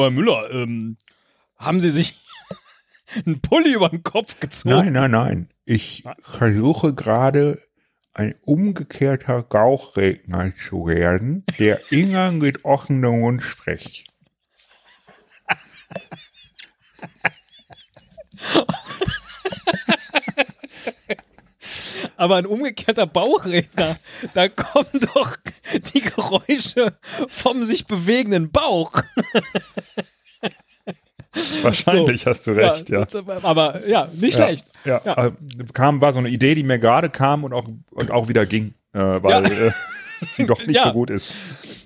Hallo Herr Müller. Ähm, haben Sie sich einen Pulli über den Kopf gezogen? Nein, nein, nein. Ich versuche gerade ein umgekehrter Gauchredner zu werden, der immer mit offenem Mund spricht. Aber ein umgekehrter Bauchredner, da kommen doch die Geräusche vom sich bewegenden Bauch. Wahrscheinlich hast du recht, ja. das- Aber ja, nicht Ja, schlecht. Ja, Ja. kam, war so eine Idee, die mir gerade kam und auch, und auch wieder ging, äh, weil Ja. äh, sie doch nicht Ja. so gut ist.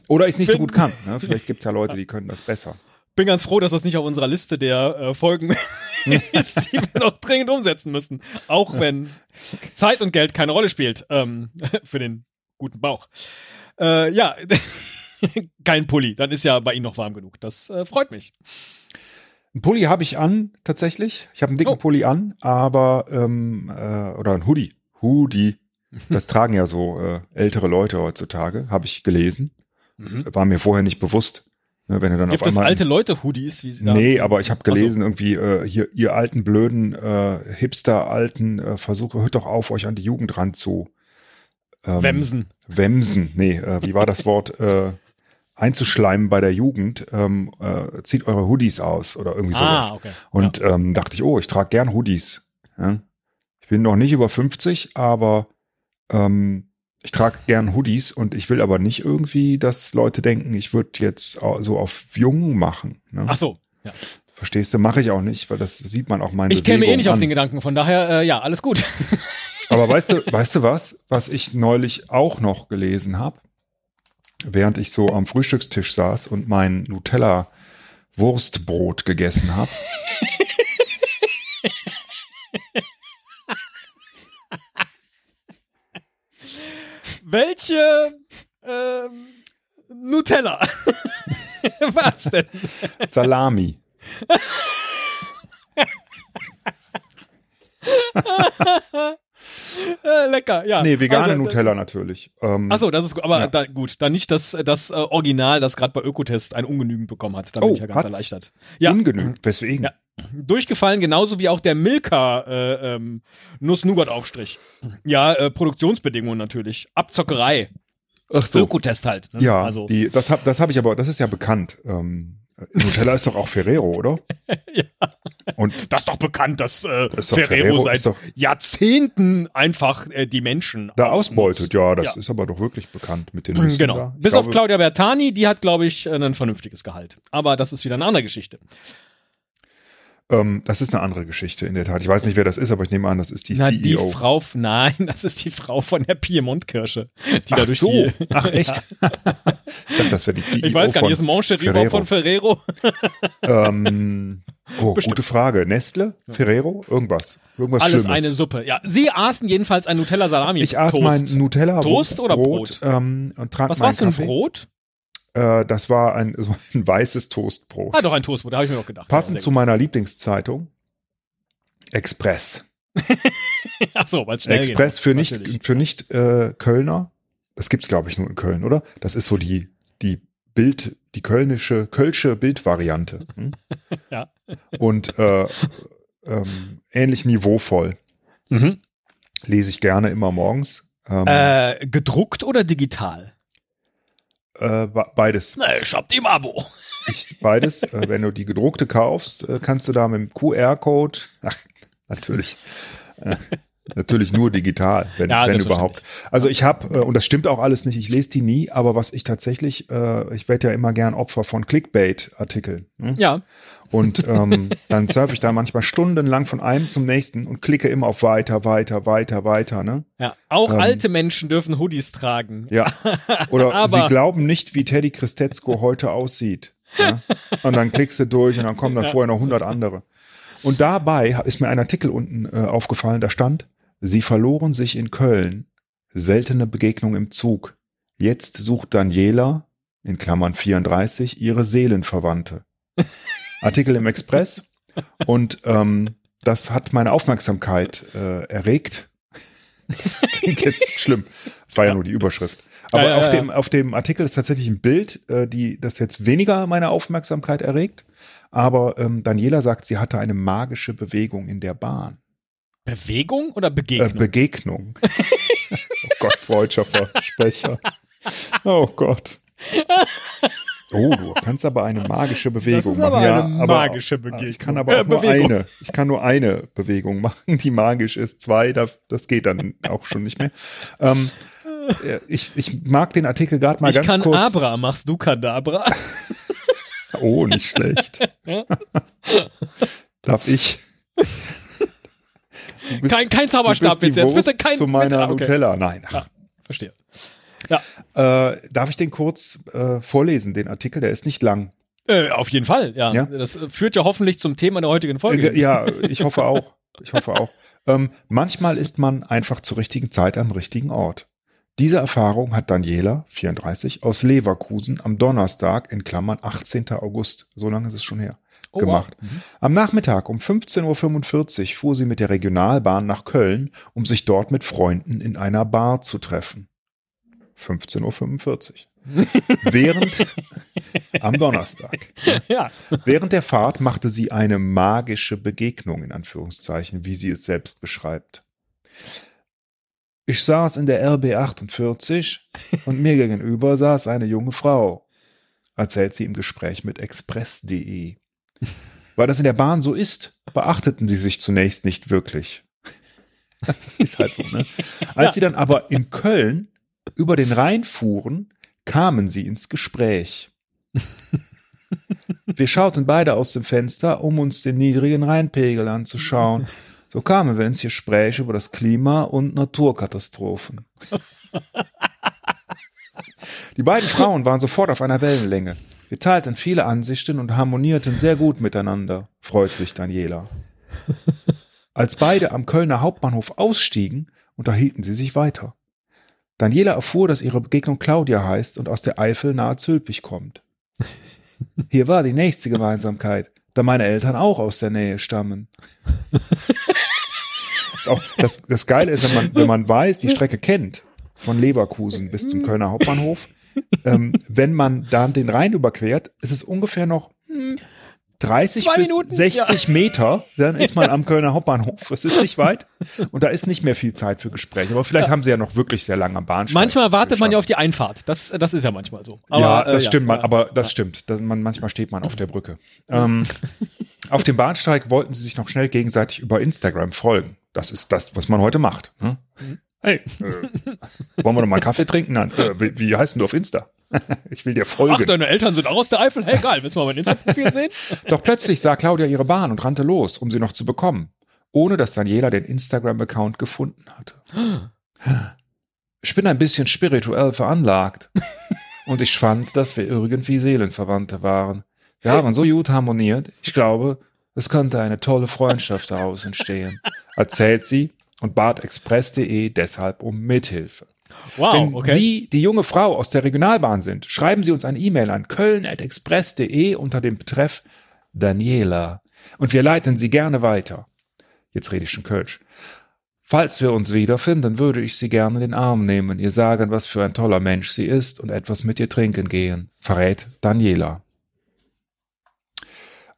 Oder ich nicht so Bin- gut kann. Ne? Vielleicht gibt es ja Leute, die können das besser. Bin ganz froh, dass das nicht auf unserer Liste der äh, Folgen ist, die wir noch dringend umsetzen müssen. Auch wenn Zeit und Geld keine Rolle spielt ähm, für den guten Bauch. Äh, ja, kein Pulli. Dann ist ja bei Ihnen noch warm genug. Das äh, freut mich. Ein Pulli habe ich an, tatsächlich. Ich habe einen dicken Oh. Pulli an, aber, ähm, äh, oder ein Hoodie. Hoodie. Das tragen ja so äh, ältere Leute heutzutage, habe ich gelesen. War mir vorher nicht bewusst. Ne, wenn du dann Gibt es alte Leute-Hoodies? Wie sie Nee, aber ich habe Ach so. gelesen, irgendwie, äh, hier, ihr alten, blöden, äh, Hipster-Alten, äh, versucht, hört doch auf, euch an die Jugend ran zu ähm, Wemsen. Wemsen. Nee, äh, wie war das Wort? Äh, einzuschleimen bei der Jugend, ähm, äh, zieht eure Hoodies aus oder irgendwie sowas. Ah, okay. Und ähm, dachte ich, oh, ich trage gern Hoodies. Ja? Ich bin noch nicht über 50, aber ähm, ich trage gern Hoodies und ich will aber nicht irgendwie, dass Leute denken, ich würde jetzt so auf jung machen. Ne? Ach so. Ja. Verstehst du? Mache ich auch nicht, weil das sieht man auch meine Ich käme eh nicht auf an. den Gedanken. Von daher, äh, ja, alles gut. Aber weißt du, weißt du was, was ich neulich auch noch gelesen habe, während ich so am Frühstückstisch saß und mein Nutella Wurstbrot gegessen habe? Welche ähm, Nutella? Was denn? Salami. Lecker, ja. Nee, vegane Also, Nutella natürlich. Ähm, Achso, das ist gut. Aber Ja. da, gut, dann nicht das, das äh, Original, das gerade bei Ökotest ein Ungenügend bekommen hat. Da bin Oh, ich ja ganz hat's? erleichtert. Ja, Ungenügend. Weswegen? Ja. durchgefallen, genauso wie auch der Milka äh, ähm, Nuss-Nougat-Aufstrich. Ja, äh, Produktionsbedingungen natürlich. Abzockerei. Ach so. Ökotest halt. Ne? Ja, also, die, das habe das hab ich aber, das ist ja bekannt. Ähm, Nutella ist doch auch Ferrero, oder? Ja. Und das ist doch bekannt, dass äh, doch Ferrero, Ferrero, seit Jahrzehnten einfach äh, die Menschen da ausbeutet, ja, das Ja. ist aber doch wirklich bekannt mit den Nüssen Genau. da. Bis auf glaube, Claudia Bertani, die hat, glaube ich, ein vernünftiges Gehalt. Aber das ist wieder eine andere Geschichte. Ähm, das ist eine andere Geschichte in der Tat. Ich weiß nicht, wer das ist, aber ich nehme an, das ist die Na, die CEO. Frau, nein, das ist die Frau von der Piemont-Kirsche. Die da Ach durch so. die, Ach echt? ich dachte, das wäre die CEO ich weiß gar nicht, ist Moncherie überhaupt von Ferrero? ähm, Oh, Bestimmt. gute Frage. Nestle? Ferrero? Irgendwas. Irgendwas Alles Schlimmes. eine Suppe. Ja, sie aßen jedenfalls ein Nutella-Salami. Ich aß Toast. mein Nutella Toast oder Brot? ähm, und trank Was meinen war's für ein. Brot? Äh, das war ein, so ein weißes Toastbrot. Ah, doch, ein Toastbrot, da habe ich mir noch gedacht. Passend zu meiner Lieblingszeitung. Express. Ach so, weil es schnell Express geht. für nicht, Natürlich. für nicht äh, Kölner. Das gibt's glaube ich nur in Köln, oder? Das ist so die die Bild, die kölnische kölsche Bildvariante. Hm? Ja. Und äh, ähm, ähnlich niveauvoll Mhm. lese ich gerne immer morgens. Ähm, Äh, gedruckt oder digital? Äh, be- beides. Na, ich hab die im Abo. Ich, beides. äh, wenn du die gedruckte kaufst, äh, kannst du da mit dem QR-Code, ach, natürlich, äh, natürlich nur digital, wenn, Ja, wenn überhaupt. Also ich habe, äh, und das stimmt auch alles nicht, ich lese die nie, aber was ich tatsächlich, äh, ich werde ja immer gern Opfer von Clickbait-Artikeln. Ne? Ja, Und ähm, dann surfe ich da manchmal stundenlang von einem zum nächsten und klicke immer auf weiter, weiter, weiter, weiter. Ne? ja. Auch Ähm, alte Menschen dürfen Hoodies tragen. Ja. Oder Aber- sie glauben nicht, wie Teddy Christetzko heute aussieht. Ja? Und dann klickst du durch und dann kommen dann Ja. vorher noch 100 andere. Und dabei ist mir ein Artikel unten äh, aufgefallen, da stand, sie verloren sich in Köln. Seltene Begegnung im Zug. Jetzt sucht Daniela, in Klammern 34, ihre Seelenverwandte. Artikel im Express. Und ähm, das hat meine Aufmerksamkeit äh, erregt. Das klingt jetzt schlimm. Das war ja, Ja. nur die Überschrift. Aber Ja, ja, auf. Dem, auf dem Artikel ist tatsächlich ein Bild, äh, die das jetzt weniger meine Aufmerksamkeit erregt. Aber ähm, Daniela sagt, sie hatte eine magische Bewegung in der Bahn. Bewegung oder Äh, Begegnung? Begegnung. oh Gott, freudscher Versprecher. Oh Gott. Oh, du kannst aber eine magische Bewegung ist aber machen. ja, eine aber magische Begegnung. Ich kann aber auch Äh, nur Bewegung. eine. Ich kann nur eine Bewegung machen, die magisch ist. Zwei, das, das geht dann auch schon nicht mehr. Ähm, äh, ich, ich mag den Artikel gerade mal ich ganz kann kurz. Abra, machst du Kadabra? Oh, nicht schlecht. Darf ich? Kein, kein Zauberstab jetzt, jetzt bitte kein zu meiner bitte, okay. Nutella. Nein. Ach, Verstehe. Äh, darf ich den kurz äh, vorlesen, den Artikel? Der ist nicht lang. Äh, auf jeden Fall, ja. Ja? Das äh, führt ja hoffentlich zum Thema der heutigen Folge. Äh, ja, ich hoffe auch. Ich hoffe auch. Ähm, manchmal ist man einfach zur richtigen Zeit am richtigen Ort. Diese Erfahrung hat Daniela, 34, aus Leverkusen am Donnerstag, in Klammern 18. August, so lange ist es schon her, Oh, gemacht. wow. Mhm. Am Nachmittag um 15.45 Uhr fuhr sie mit der Regionalbahn nach Köln, um sich dort mit Freunden in einer Bar zu treffen. 15.45 Uhr. Während, am Donnerstag. Ja. Während der Fahrt machte sie eine magische Begegnung, in Anführungszeichen, wie sie es selbst beschreibt. Ich saß in der RB 48 und mir gegenüber saß eine junge Frau, erzählt sie im Gespräch mit express.de. Weil das in der Bahn so ist, beachteten sie sich zunächst nicht wirklich. Das ist halt so, ne? Als Ja. sie dann aber in Köln über den Rhein fuhren, kamen sie ins Gespräch. Wir schauten beide aus dem Fenster, um uns den niedrigen Rheinpegel anzuschauen. So kamen wir ins Gespräch über das Klima und Naturkatastrophen. Die beiden Frauen waren sofort auf einer Wellenlänge. Wir teilten viele Ansichten und harmonierten sehr gut miteinander, freut sich Daniela. Als beide am Kölner Hauptbahnhof ausstiegen, unterhielten sie sich weiter. Daniela erfuhr, dass ihre Begegnung Claudia heißt und aus der Eifel nahe Zülpich kommt. Hier war die nächste Gemeinsamkeit, da meine Eltern auch aus der Nähe stammen. Das, auch, das, das Geile ist, wenn man, wenn man weiß, die Strecke kennt, von Leverkusen bis zum Kölner Hauptbahnhof, ähm, wenn man dann den Rhein überquert, ist es ungefähr noch hm, 30 Zwei bis Minuten, 60 Meter, dann ist man am Kölner Hauptbahnhof. Es ist nicht weit und da ist nicht mehr viel Zeit für Gespräche. Aber vielleicht haben sie ja noch wirklich sehr lange am Bahnsteig. Manchmal wartet man ja auf die Einfahrt. Das, das ist ja manchmal so. ja, äh, das stimmt, man, ja. aber das stimmt. Das, man, manchmal steht man auf der Brücke. Ähm, auf dem Bahnsteig wollten sie sich noch schnell gegenseitig über Instagram folgen. Das ist das, was man heute macht. Ne? Hey, äh, wollen wir noch mal einen Kaffee trinken? Nein, äh, wie, wie heißt denn du auf Insta? ich will dir Ach, folgen. deine Eltern sind auch aus der Eifel? Hey, geil, willst du mal mein Insta-Profil sehen? Doch plötzlich sah Claudia ihre Bahn und rannte los, um sie noch zu bekommen, ohne dass Daniela den Instagram-Account gefunden hatte. Ich bin ein bisschen spirituell veranlagt. Und ich fand, dass wir irgendwie Seelenverwandte waren. Wir haben so gut harmoniert. Ich glaube, es könnte eine tolle Freundschaft daraus entstehen, erzählt sie und bat express.de deshalb um Mithilfe. Wow, Wenn okay. Sie die junge Frau aus der Regionalbahn sind, schreiben Sie uns eine E-Mail an köln.express.de unter dem Betreff Daniela und wir leiten Sie gerne weiter. Jetzt rede ich schon Kölsch. Falls wir uns wiederfinden, würde ich Sie gerne in den Arm nehmen, ihr sagen, was für ein toller Mensch sie ist und etwas mit ihr trinken gehen, verrät Daniela.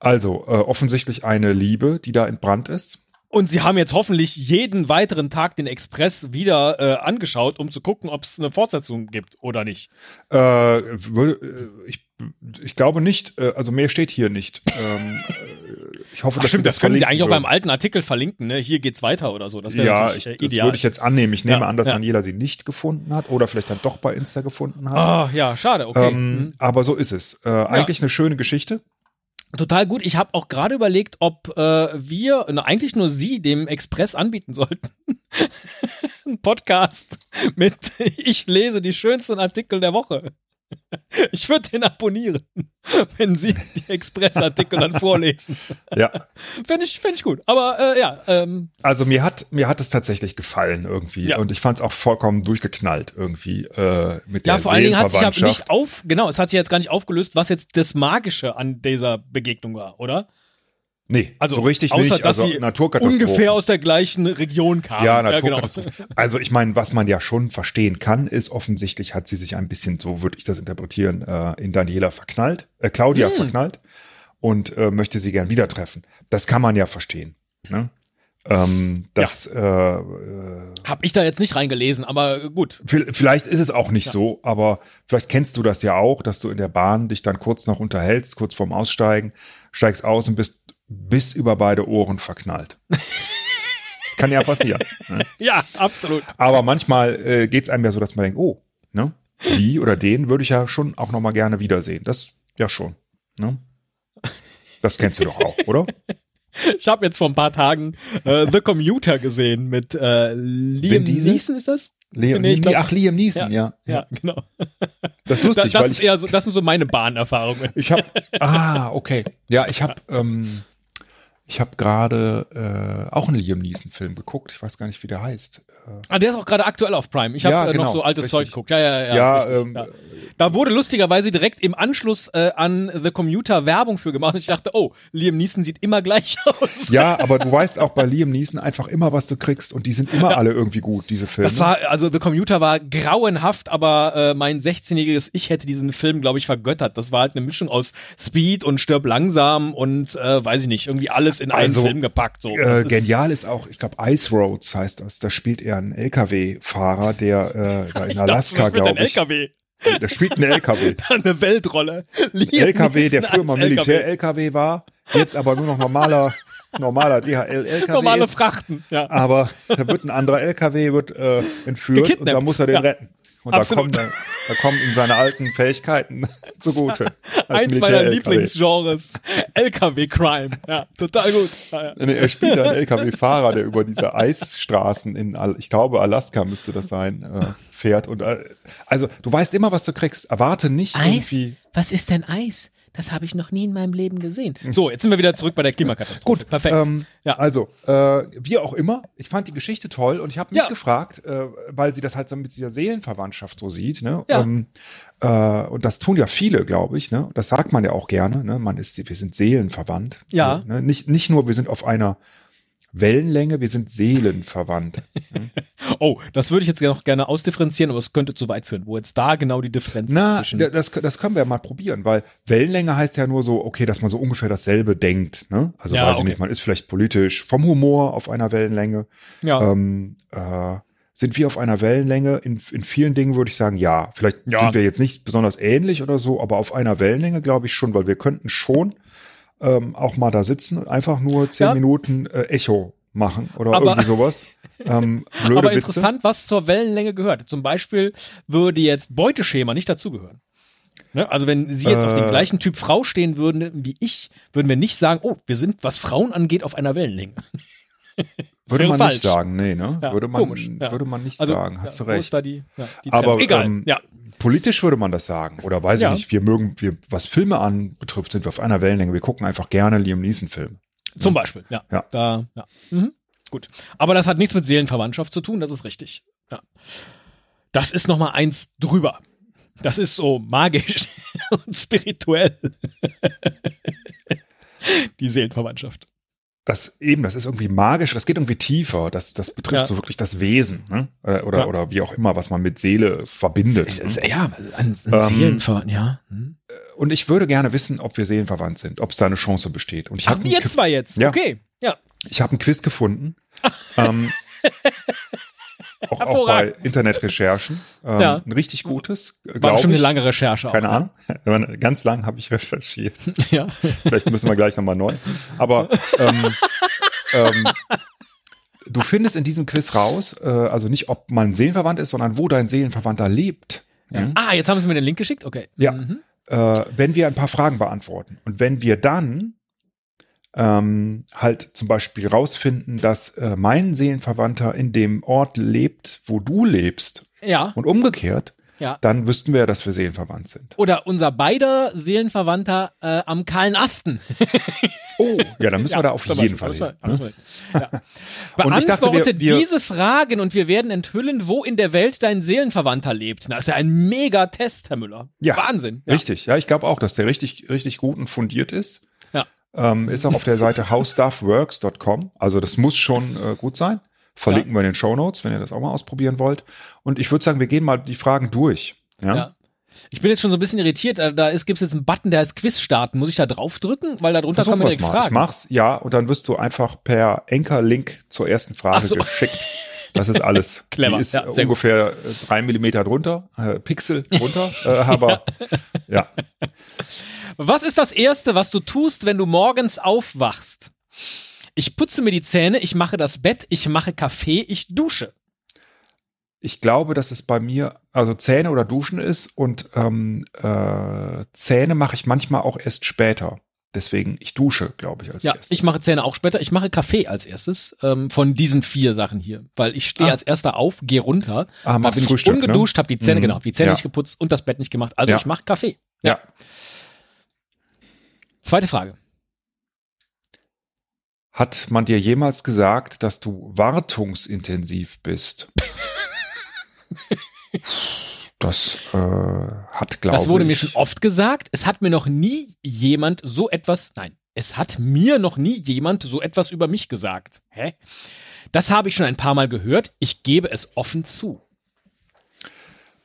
Also, äh, offensichtlich eine Liebe, die da entbrannt ist. Und sie haben jetzt hoffentlich jeden weiteren Tag den Express wieder äh, angeschaut, um zu gucken, ob es eine Fortsetzung gibt oder nicht. Äh, äh, ich, ich glaube nicht, äh, also mehr steht hier nicht. Ähm, äh, ich hoffe, Ach, dass stimmt, sie das können sie verlinken eigentlich auch beim würden. alten Artikel verlinken. Ne? Hier geht's weiter oder so. Das wäre Ja, ich, äh, das ideal. würde ich jetzt annehmen. Ich nehme Ja, an, dass ja. Daniela sie nicht gefunden hat oder vielleicht dann doch bei Insta gefunden hat. Ah, ja, schade, okay. ähm, Mhm. Aber so ist es. Äh, Eigentlich eine schöne Geschichte. Total gut. Ich habe auch gerade überlegt, ob äh, wir, na, eigentlich nur Sie, dem Express anbieten sollten. Ein Podcast mit Ich lese die schönsten Artikel der Woche. Ich würde den abonnieren, wenn Sie die Express-Artikel dann vorlesen. Ja. Fände ich, fänd ich gut. Aber äh, ja, ähm, Also mir hat mir hat es tatsächlich gefallen irgendwie Ja. und ich fand es auch vollkommen durchgeknallt irgendwie äh, mit der ja, vor allen Dingen hat sich ja nicht auf, genau, es hat sich jetzt gar nicht aufgelöst, was jetzt das Magische an dieser Begegnung war, oder? Nee, Also so richtig außer, nicht. dass Also sie Naturkatastrophen. ungefähr aus der gleichen Region kamen. Ja, genau. Naturkatastrophen. Also ich meine, was man ja schon verstehen kann, ist offensichtlich hat sie sich ein bisschen, so würde ich das interpretieren, äh, in Daniela verknallt, äh, Claudia Hm. verknallt und äh, möchte sie gern wieder treffen. Das kann man ja verstehen. Ne? Ähm, das, äh, äh, Hab ich da jetzt nicht reingelesen, aber gut. vi- vielleicht ist es auch nicht Ja. so, aber vielleicht kennst du das ja auch, dass du in der Bahn dich dann kurz noch unterhältst, kurz vorm Aussteigen, steigst aus und bist bis über beide Ohren verknallt. das kann ja passieren. Ne? Ja, absolut. Aber manchmal äh, geht es einem ja so, dass man denkt, oh, ne, die oder den würde ich ja schon auch noch mal gerne wiedersehen. Das ja schon. Ne? Das kennst du doch auch, oder? Ich habe jetzt vor ein paar Tagen äh, The Commuter gesehen mit äh, Liam? Neeson, ist das? Liam, Nee, glaub- ach, Liam Neeson, ja. Ja, genau. Das ist lustig, das weil ist ich, eher so, das sind so meine Bahnerfahrungen. ich habe, ah, okay. Ja, ich habe, ähm, ich habe gerade äh, auch einen Liam Neeson-Film geguckt. Ich weiß gar nicht, wie der heißt. Äh, Ah, der ist auch gerade aktuell auf Prime. Ich habe Ja, äh, genau, noch so altes richtig. Zeug geguckt. Ja, ja, ja. Ja, ähm, ja. Da wurde lustigerweise direkt im Anschluss äh, an The Commuter Werbung für gemacht. Und ich dachte, oh, Liam Neeson sieht immer gleich aus. ja, aber du weißt auch bei Liam Neeson einfach immer, was du kriegst. Und die sind immer alle irgendwie gut, diese Filme. Das war, also The Commuter war grauenhaft, aber äh, mein 16-jähriges Ich hätte diesen Film, glaube ich, vergöttert. Das war halt eine Mischung aus Speed und Stirb langsam und äh, weiß ich nicht, irgendwie alles in einen Also, Film gepackt. So. Äh, ist- genial ist auch, ich glaube, Ice Roads heißt das. Da spielt er einen LKW-Fahrer, der äh, in Alaska, glaube ein ich. LKW? Der spielt einen LKW. Eine Weltrolle. Liam LKW, der früher mal. Militär-LKW war, jetzt aber nur noch normaler, normaler DHL-LKW Normale. Frachten, ja. Aber da wird ein anderer LKW wird äh, entführt und Gekidnappt, da muss er den ja. retten. Und da Absolut. kommen, da, da kommen ihm seine alten Fähigkeiten zugute. Eins meiner. Lieblingsgenres. LKW-Crime. Ja, total gut. Ja, ja. Er spielt einen LKW-Fahrer, der über diese Eisstraßen in, ich glaube, Alaska müsste das sein, äh, fährt. Und äh, also du weißt immer, was du kriegst. Erwarte nicht Eis? irgendwie. Was ist denn Eis? Das habe ich noch nie in meinem Leben gesehen. So, jetzt sind wir wieder zurück bei der Klimakatastrophe. Gut, perfekt. Ähm, Ja. Also, äh, wie auch immer, ich fand die Geschichte toll und ich habe mich Ja. gefragt, äh, weil sie das halt so mit dieser Seelenverwandtschaft so sieht. Ne? Ja. Ähm, äh, und das tun ja viele, glaube ich. Ne? Das sagt man ja auch gerne. Ne? Man ist, wir sind seelenverwandt. Ja. Ne? Nicht, nicht nur, wir sind auf einer Wellenlänge, wir sind seelenverwandt. oh, das würde ich jetzt noch gerne ausdifferenzieren, aber es könnte zu weit führen. Wo jetzt da genau die Differenz Na, ist zwischen. da- das, das können wir ja mal probieren, weil Wellenlänge heißt ja nur so, okay, dass man so ungefähr dasselbe denkt. Ne? Also Ja, weiß ich okay. nicht, man ist vielleicht politisch vom Humor auf einer Wellenlänge. ja. Ähm, äh, sind wir auf einer Wellenlänge? In, in vielen Dingen würde ich sagen, ja. Vielleicht Ja. sind wir jetzt nicht besonders ähnlich oder so, aber auf einer Wellenlänge glaube ich schon, weil wir könnten schon ähm, auch mal da sitzen und einfach nur zehn Ja. Minuten äh, Echo machen oder Aber- irgendwie sowas. Ähm, blöde aber Witze. interessant, was zur Wellenlänge gehört. Zum Beispiel würde jetzt Beuteschema nicht dazugehören. Ne? Also wenn Sie jetzt auf Äh. den gleichen Typ Frau stehen würden wie ich, würden wir nicht sagen, oh, wir sind, was Frauen angeht, auf einer Wellenlänge. Würde man nicht sagen, nee, ne? Ja, würde, man, komisch, ja. würde man nicht Also, sagen, hast ja, du recht. die, die Aber, ähm. Politisch würde man das sagen. Oder weiß ich nicht, wir mögen, wir, was Filme anbetrifft, sind wir auf einer Wellenlänge. Wir gucken einfach gerne Liam Neeson-Filme. Zum Beispiel, ja. Ja. Da, ja. Mhm. Gut. Aber das hat nichts mit Seelenverwandtschaft zu tun, das ist richtig. Ja. Das ist noch mal eins drüber. Das ist so magisch und spirituell. Die Seelenverwandtschaft. Das eben, das ist irgendwie magisch, das geht irgendwie tiefer. Das, das betrifft Ja. so wirklich das Wesen, ne? Oder, oder, Ja. oder wie auch immer, was man mit Seele verbindet. Es- ne? Ja, an, an Ähm, Seelenverwandt, ja. Hm. Und ich würde gerne wissen, ob wir seelenverwandt sind, ob es da eine Chance besteht. Und ich Ach, habe wir zwei jetzt. Ja. Okay, ja. ich hab ein Quiz gefunden. ähm, auch, auch bei. Internetrecherchen. Ähm, Ja. Ein richtig gutes, War bestimmt ich. eine lange Recherche. Keine auch, Ahnung. Aber Ganz lang habe ich recherchiert. Ja. Vielleicht müssen wir gleich nochmal neu. Aber ähm, ähm, du findest in diesem Quiz raus, äh, also nicht, ob man seelenverwandt ist, sondern wo dein Seelenverwandter lebt. ja. Ah, jetzt haben Sie mir den Link geschickt? Okay. Ja. Mhm. Äh, wenn wir ein paar Fragen beantworten. Und wenn wir dann ähm, halt zum Beispiel rausfinden, dass äh, mein Seelenverwandter in dem Ort lebt, wo du lebst Ja. und umgekehrt, Ja. dann wüssten wir, dass wir seelenverwandt sind. Oder unser beider Seelenverwandter äh, am kahlen Asten. Oh, ja, dann müssen wir da auf jeden Fall hin. Ne? Ja. Und ich dachte, wir- Beantwortet wir- diese Fragen und wir werden enthüllen, wo in der Welt dein Seelenverwandter lebt. Das ist ja ein mega Test, Herr Müller. Ja. Wahnsinn. Ja. Richtig, ja, ich glaube auch, dass der richtig, richtig gut und fundiert ist. Ja. Ähm, ist auch auf der Seite howstuffworks.com. Also das muss schon äh, gut sein. Verlinken wir in den Show Notes, wenn ihr das auch mal ausprobieren wollt. Und ich würde sagen, wir gehen mal die Fragen durch. Ja. Ja. Ich bin jetzt schon so ein bisschen irritiert. Da da ist, gibt's jetzt einen Button, der heißt Quiz starten. Muss ich da draufdrücken? Weil da drunter kann man direkt mal. Ich fragen. mach's, ja, und dann wirst du einfach per Anchor-Link zur ersten Frage so. geschickt. Das ist alles. Clever, Die ist ja, gut. ungefähr äh, drei Millimeter drunter, äh, Pixel drunter, äh, aber ja. Was ist das Erste, was du tust, wenn du morgens aufwachst? Ich putze mir die Zähne, ich mache das Bett, ich mache Kaffee, ich dusche. Ich glaube, dass es bei mir, also Zähne oder Duschen ist und ähm, äh, Zähne mache ich manchmal auch erst später. Deswegen, ich dusche, glaube ich, als Ja, erstes. ich mache Zähne auch später. Ich mache Kaffee als erstes ähm, von diesen vier Sachen hier, weil ich stehe Ah. als erster auf, gehe runter, ah, da machst bin ich Frühstück, ungeduscht, habe die Zähne Mhm. genau, die Zähne Ja. nicht geputzt und das Bett nicht gemacht. Also Ja. ich mache Kaffee. Ne? Ja. Zweite Frage. Hat man dir jemals gesagt, dass du wartungsintensiv bist? Das äh, hat, glaube ich. Das wurde mir schon oft gesagt. Es hat mir noch nie jemand so etwas, nein, es hat mir noch nie jemand so etwas über mich gesagt. Hä? Das habe ich schon ein paar Mal gehört. Ich gebe es offen zu.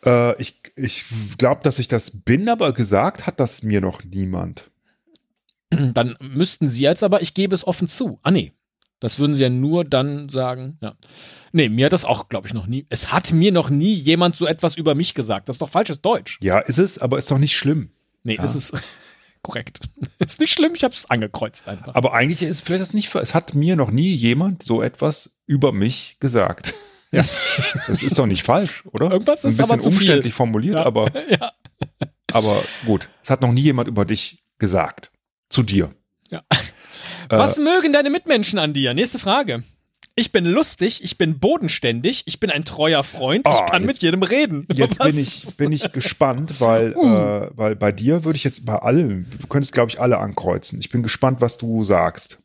Äh, ich ich glaube, dass ich das bin, aber gesagt hat das mir noch niemand. Dann müssten Sie jetzt aber, ich gebe es offen zu. Ah, nee. Das würden Sie ja nur dann sagen, ja. Nee, mir hat das auch, glaube ich, noch nie. Es hat mir noch nie jemand so etwas über mich gesagt. Das ist doch falsches Deutsch. Ja, ist es, aber ist doch nicht schlimm. Nee, Ja. ist es korrekt. ist nicht schlimm, ich habe es angekreuzt einfach. Aber eigentlich ist vielleicht das nicht. Es hat mir noch nie jemand so etwas über mich gesagt. Ja, das ist doch nicht falsch, oder? Irgendwas Ein ist bisschen aber zu viel. umständlich formuliert, Ja. aber ja. aber gut. Es hat noch nie jemand über dich gesagt. Zu dir. Ja. Äh, Was mögen deine Mitmenschen an dir? Nächste Frage. Ich bin lustig, ich bin bodenständig, ich bin ein treuer Freund, ich Oh, kann mit jetzt- jedem reden. Jetzt Was? bin ich, bin ich gespannt, weil, Uh. äh, weil bei dir würde ich jetzt bei allen, du könntest, glaube ich, alle ankreuzen. Ich bin gespannt, was du sagst.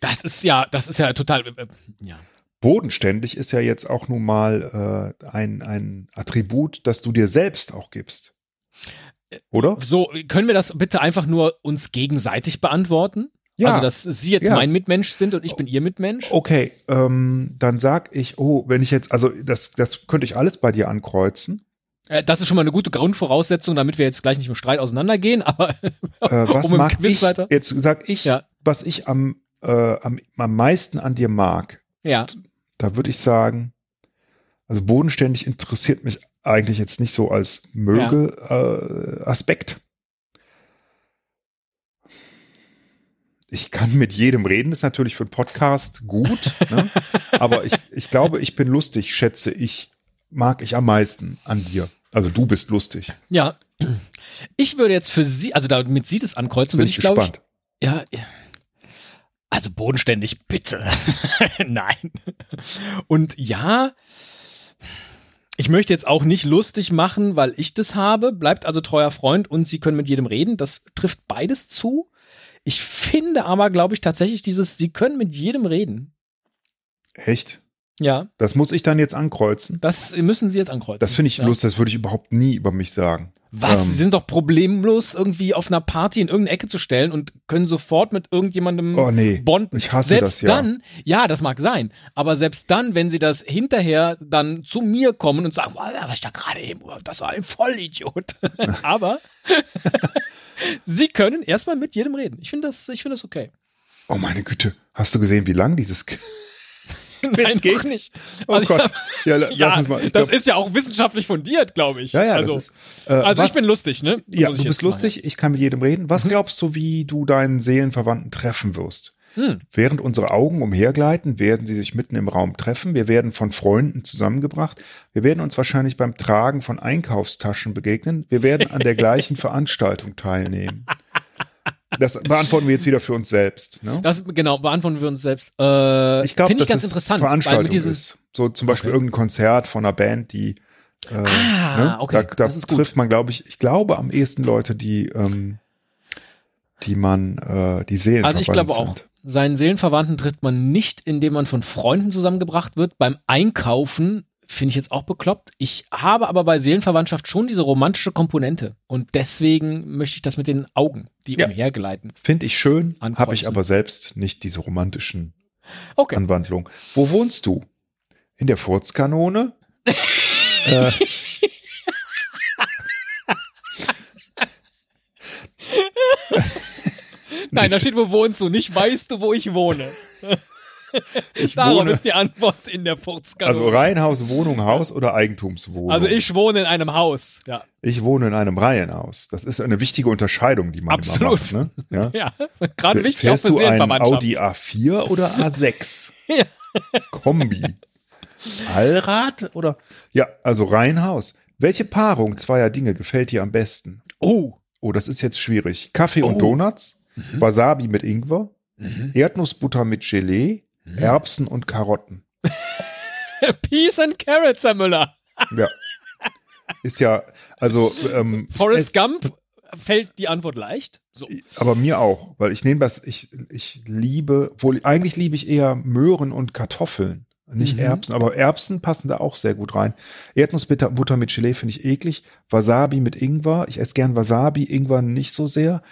Das ist ja, das ist ja total, äh, ja. Bodenständig ist ja jetzt auch nun mal äh, ein, ein Attribut, das du dir selbst auch gibst. Oder? So, können wir das bitte einfach nur uns gegenseitig beantworten? Ja. Also, dass Sie jetzt Ja. mein Mitmensch sind und ich bin Ihr Mitmensch? Okay, ähm, dann sag ich, oh, wenn ich jetzt, also das, das könnte ich alles bei dir ankreuzen. Äh, Das ist schon mal eine gute Grundvoraussetzung, damit wir jetzt gleich nicht im Streit auseinandergehen, aber Äh, was Um mag Quiz ich, weiter? jetzt sag ich, Ja. was ich am, äh, am, am meisten an dir mag. ja. Da würde ich sagen, also bodenständig interessiert mich eigentlich jetzt nicht so als möge äh, Aspekt. Ich kann mit jedem reden, ist natürlich für einen Podcast gut, ne? aber ich, ich glaube, ich bin lustig, schätze ich, mag ich am meisten an dir. Also du bist lustig. Ja. Ich würde jetzt für Sie, also damit Sie das ankreuzen, Bin würde ich ich, glaube ich, gespannt. Ja, ja. also bodenständig, bitte. Nein. Und ja, ich möchte jetzt auch nicht lustig machen, weil ich das habe. Bleibt also treuer Freund und Sie können mit jedem reden. Das trifft beides zu. Ich finde aber, glaube ich, tatsächlich dieses, Sie können mit jedem reden. Echt? Ja, Das muss ich dann jetzt ankreuzen. das müssen Sie jetzt ankreuzen. Das finde ich ja. lustig, das würde ich überhaupt nie über mich sagen. Was? Ähm, Sie sind doch problemlos irgendwie auf einer Party in irgendeine Ecke zu stellen und können sofort mit irgendjemandem Oh nee, bonden. ich hasse selbst das ja. dann, ja, das mag sein, aber selbst dann, wenn sie das hinterher dann zu mir kommen und sagen, "Boah, was ich da gerade eben, das war ein Vollidiot. aber sie können erstmal mit jedem reden. Ich finde das, ich finde das okay. Oh meine Güte, hast du gesehen, wie lang dieses Nein, geht? nicht. Oh Also Gott. Ja, ja, lass uns mal. Ich das glaub, ist ja auch wissenschaftlich fundiert, glaube ich. ja, ja, also, ist, äh, also was, ich bin lustig, ne? ja, du bist lustig, ich kann mit jedem reden. Was Mhm. glaubst du, wie du deinen Seelenverwandten treffen wirst? Hm. Während unsere Augen umhergleiten, werden sie sich mitten im Raum treffen. Wir werden von Freunden zusammengebracht. Wir werden uns wahrscheinlich beim Tragen von Einkaufstaschen begegnen. Wir werden an der gleichen Veranstaltung teilnehmen. Das beantworten wir jetzt wieder für uns selbst. Ne? Das genau beantworten wir uns selbst. Äh, Ich glaube, finde dass ich ganz es interessant, Veranstaltung mit diesem ist. So zum Beispiel Okay. irgendein Konzert von einer Band, die äh, Ah, ne? okay, da, da das ist gut. trifft man, glaube ich, ich glaube am ehesten Leute, die ähm, die man äh, die Seelen Also ich glaube auch, seinen Seelenverwandten trifft man nicht, indem man von Freunden zusammengebracht wird. Beim Einkaufen finde ich jetzt auch bekloppt. Ich habe aber bei Seelenverwandtschaft schon diese romantische Komponente. Und deswegen möchte ich das mit den Augen, die Ja. umhergleiten. Finde ich schön, habe ich aber selbst nicht diese romantischen Okay. Anwandlungen. Wo wohnst du? In der Furzkanone? äh, Nein, da steht, wo wohnst du? Nicht weißt du, wo ich wohne. ich Darum wohne, ist die Antwort in der Furzkanone. also Reihenhaus, Wohnung, Haus oder Eigentumswohnung? Also ich wohne in einem Haus. Ja, Ich wohne in einem Reihenhaus. Das ist eine wichtige Unterscheidung, die man Absolut. macht. Ne? Ja? ja. gerade wichtig auch Fährst für du. Audi A4 oder A6? Ja. Kombi. Allrad oder? Ja, also Reihenhaus. Welche Paarung zweier Dinge gefällt dir am besten? Oh. Oh, das ist jetzt schwierig. Kaffee und Oh. Donuts, Mhm. Wasabi mit Ingwer, Mhm. Erdnussbutter mit Gelee. Erbsen und Karotten. Peas and Carrots, Herr Müller. Ja. Ist ja, also, ähm, Forrest Gump fällt die Antwort leicht. So. Aber mir auch, weil ich nehme das, ich, ich liebe, wohl, eigentlich liebe ich eher Möhren und Kartoffeln. Nicht Mhm. Erbsen, aber Erbsen passen da auch sehr gut rein. Erdnussbutter Butter mit Gelee finde ich eklig. Wasabi mit Ingwer. Ich esse gern Wasabi, Ingwer nicht so sehr.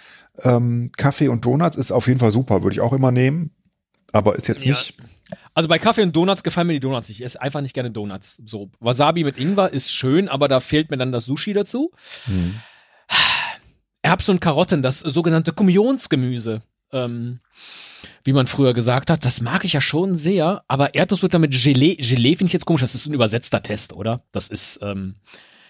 Ähm, Kaffee und Donuts ist auf jeden Fall super, würde ich auch immer nehmen. Aber ist jetzt Ja. nicht. Also bei Kaffee und Donuts gefallen mir die Donuts nicht. Ich esse einfach nicht gerne Donuts. So, Wasabi mit Ingwer ist schön, aber da fehlt mir dann das Sushi dazu. Hm. Erbsen und Karotten, das sogenannte Kommunionsgemüse, ähm, wie man früher gesagt hat, das mag ich ja schon sehr, aber Erdnussbutter mit Gelee, Gelee finde ich jetzt komisch, das ist ein übersetzter Test, oder? Das ist, ähm,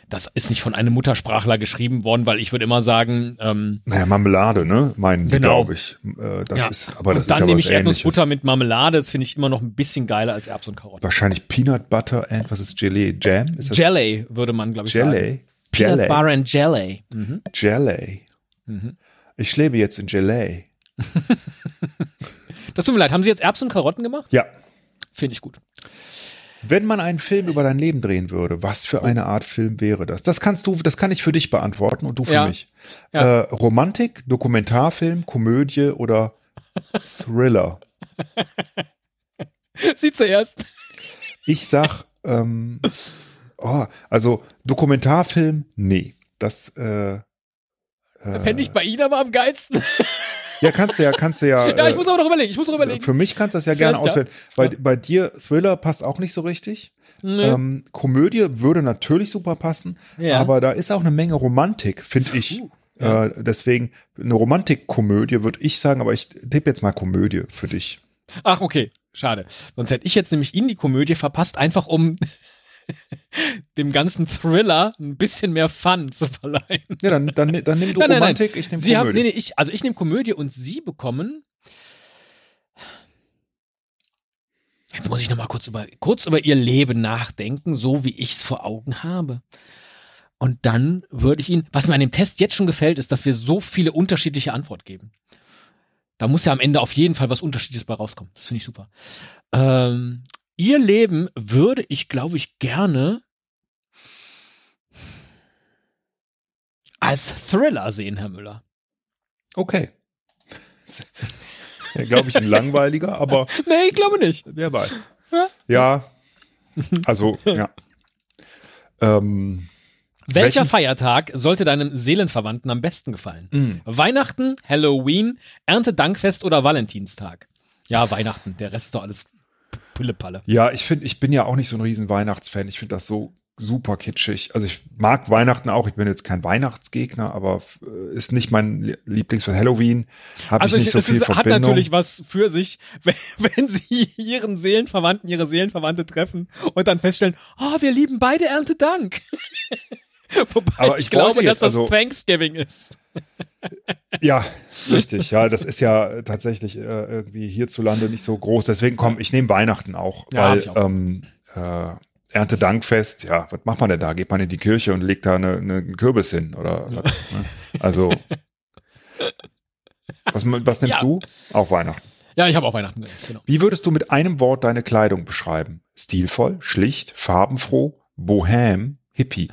das ist nicht von einem Muttersprachler geschrieben worden, weil ich würde immer sagen, ähm, Naja, Marmelade, ne? Meinen Genau. glaube ich. Äh, das ja. ist, aber das und dann ist ja nehme ich Erdnussbutter mit Marmelade, das finde ich immer noch ein bisschen geiler als Erbsen und Karotten. Wahrscheinlich Peanut Butter and, was ist Gelee? Jam? Ist Jelly würde man, glaube ich, sagen. Jelly? Peanut Jelly? Butter and Jelly. Mhm. Jelly. Mhm. Ich lebe jetzt in Gelee. Das tut mir leid, haben Sie jetzt Erbsen und Karotten gemacht? Ja. Finde ich gut. Wenn man einen Film über dein Leben drehen würde, was für eine Art Film wäre das? Das kannst du, das kann ich für dich beantworten und du für Ja. mich. Ja. Äh, Romantik, Dokumentarfilm, Komödie oder Thriller? Sie zuerst. Ich sag, ähm, oh, also Dokumentarfilm, nee. Das, äh, äh, Fände ich bei Ihnen aber am geilsten. Ja, kannst du ja, kannst du ja. ja, ich äh, muss aber noch überlegen. Ich muss noch überlegen. Für mich kannst du das ja gerne Vielleicht, ja. auswählen. Bei, bei dir, Thriller passt auch nicht so richtig. Nee. Ähm, Komödie würde natürlich super passen, Ja. aber da ist auch eine Menge Romantik, finde ich. Uh, ja. Äh, deswegen eine Romantikkomödie würde ich sagen, aber ich tippe jetzt mal Komödie für dich. Ach, okay. Schade. Sonst hätte ich jetzt nämlich Ihnen die Komödie verpasst, einfach um dem ganzen Thriller ein bisschen mehr Fun zu verleihen. Ja, dann, dann, dann nimm du Nein, nein, nein. Romantik, ich nehme Sie haben, Komödie. nee, nee, ich, also ich nehme Komödie und Sie bekommen. Jetzt muss ich noch mal kurz über, kurz über Ihr Leben nachdenken, so wie ich es vor Augen habe. Und dann würde ich Ihnen, was mir an dem Test jetzt schon gefällt, ist, dass wir so viele unterschiedliche Antworten geben. Da muss ja am Ende auf jeden Fall was Unterschiedliches bei rauskommen. Das finde ich super. Ähm, ihr Leben würde ich, glaube ich, gerne als Thriller sehen, Herr Müller. Okay. ja, Glaube ich, ein langweiliger, aber Nee, ich glaube nicht. wer weiß. Ja. Ja, also, ja. Ähm, Welcher Welchen- Feiertag sollte deinem Seelenverwandten am besten gefallen? mh. Weihnachten, Halloween, Erntedankfest oder Valentinstag? Ja, Weihnachten. Der Rest ist doch alles Pillepalle. Ja, ich finde, ich bin ja auch nicht so ein riesen Weihnachtsfan. Ich finde das so super kitschig. Also ich mag Weihnachten auch. Ich bin jetzt kein Weihnachtsgegner, aber äh, ist nicht mein Lie- Lieblings Halloween. Habe Also ich ich, nicht so es viel ist, hat natürlich was für sich, wenn, wenn sie ihren Seelenverwandten, ihre Seelenverwandte treffen und dann feststellen, oh, wir lieben beide Erntedank. Wobei Aber ich, ich glaube, wollte dass jetzt das also- Thanksgiving ist. Ja, richtig. Ja, das ist ja tatsächlich äh, irgendwie hierzulande nicht so groß. Deswegen komm, ich nehme Weihnachten auch, Ja, weil auch. ähm, äh, Erntedankfest, ja, was macht man denn da? Geht man in die Kirche und legt da eine, eine, einen Kürbis hin oder was, ne? Also was, was nimmst Ja. du? Auch Weihnachten. Ja, ich habe auch Weihnachten. Genau. Wie würdest du mit einem Wort deine Kleidung beschreiben? Stilvoll, schlicht, farbenfroh, bohem, hippie.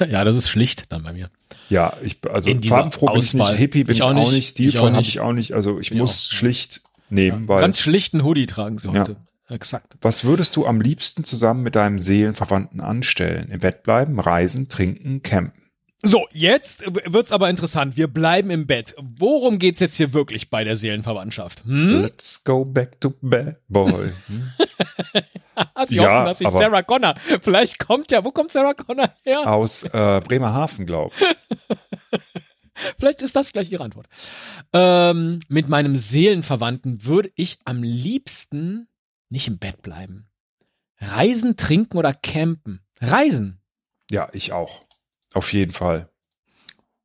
Ja, das ist schlicht dann bei mir. Ja, ich also farbenfroh bin ich nicht, hippie bin Ich auch nicht. nicht, Ich stilvoll habe ich auch nicht. Also ich Ich muss auch, ja. schlicht nehmen, weil Ganz schlichten Hoodie tragen sie Ja. heute. exakt. Was würdest du am liebsten zusammen mit deinem Seelenverwandten anstellen? Im Bett bleiben, reisen, trinken, campen? So, jetzt wird's aber interessant. Wir bleiben im Bett. Worum geht's jetzt hier wirklich bei der Seelenverwandtschaft? Hm? Let's go back to bed, boy. Hm? Sie Ja, hoffen, dass ich Sarah Connor. Vielleicht kommt ja, wo kommt Sarah Connor her? Aus äh, Bremerhaven, glaube ich. Vielleicht ist das gleich Ihre Antwort. Ähm, mit meinem Seelenverwandten würde ich am liebsten nicht im Bett bleiben. Reisen, trinken oder campen. Reisen. Ja, ich auch. Auf jeden Fall.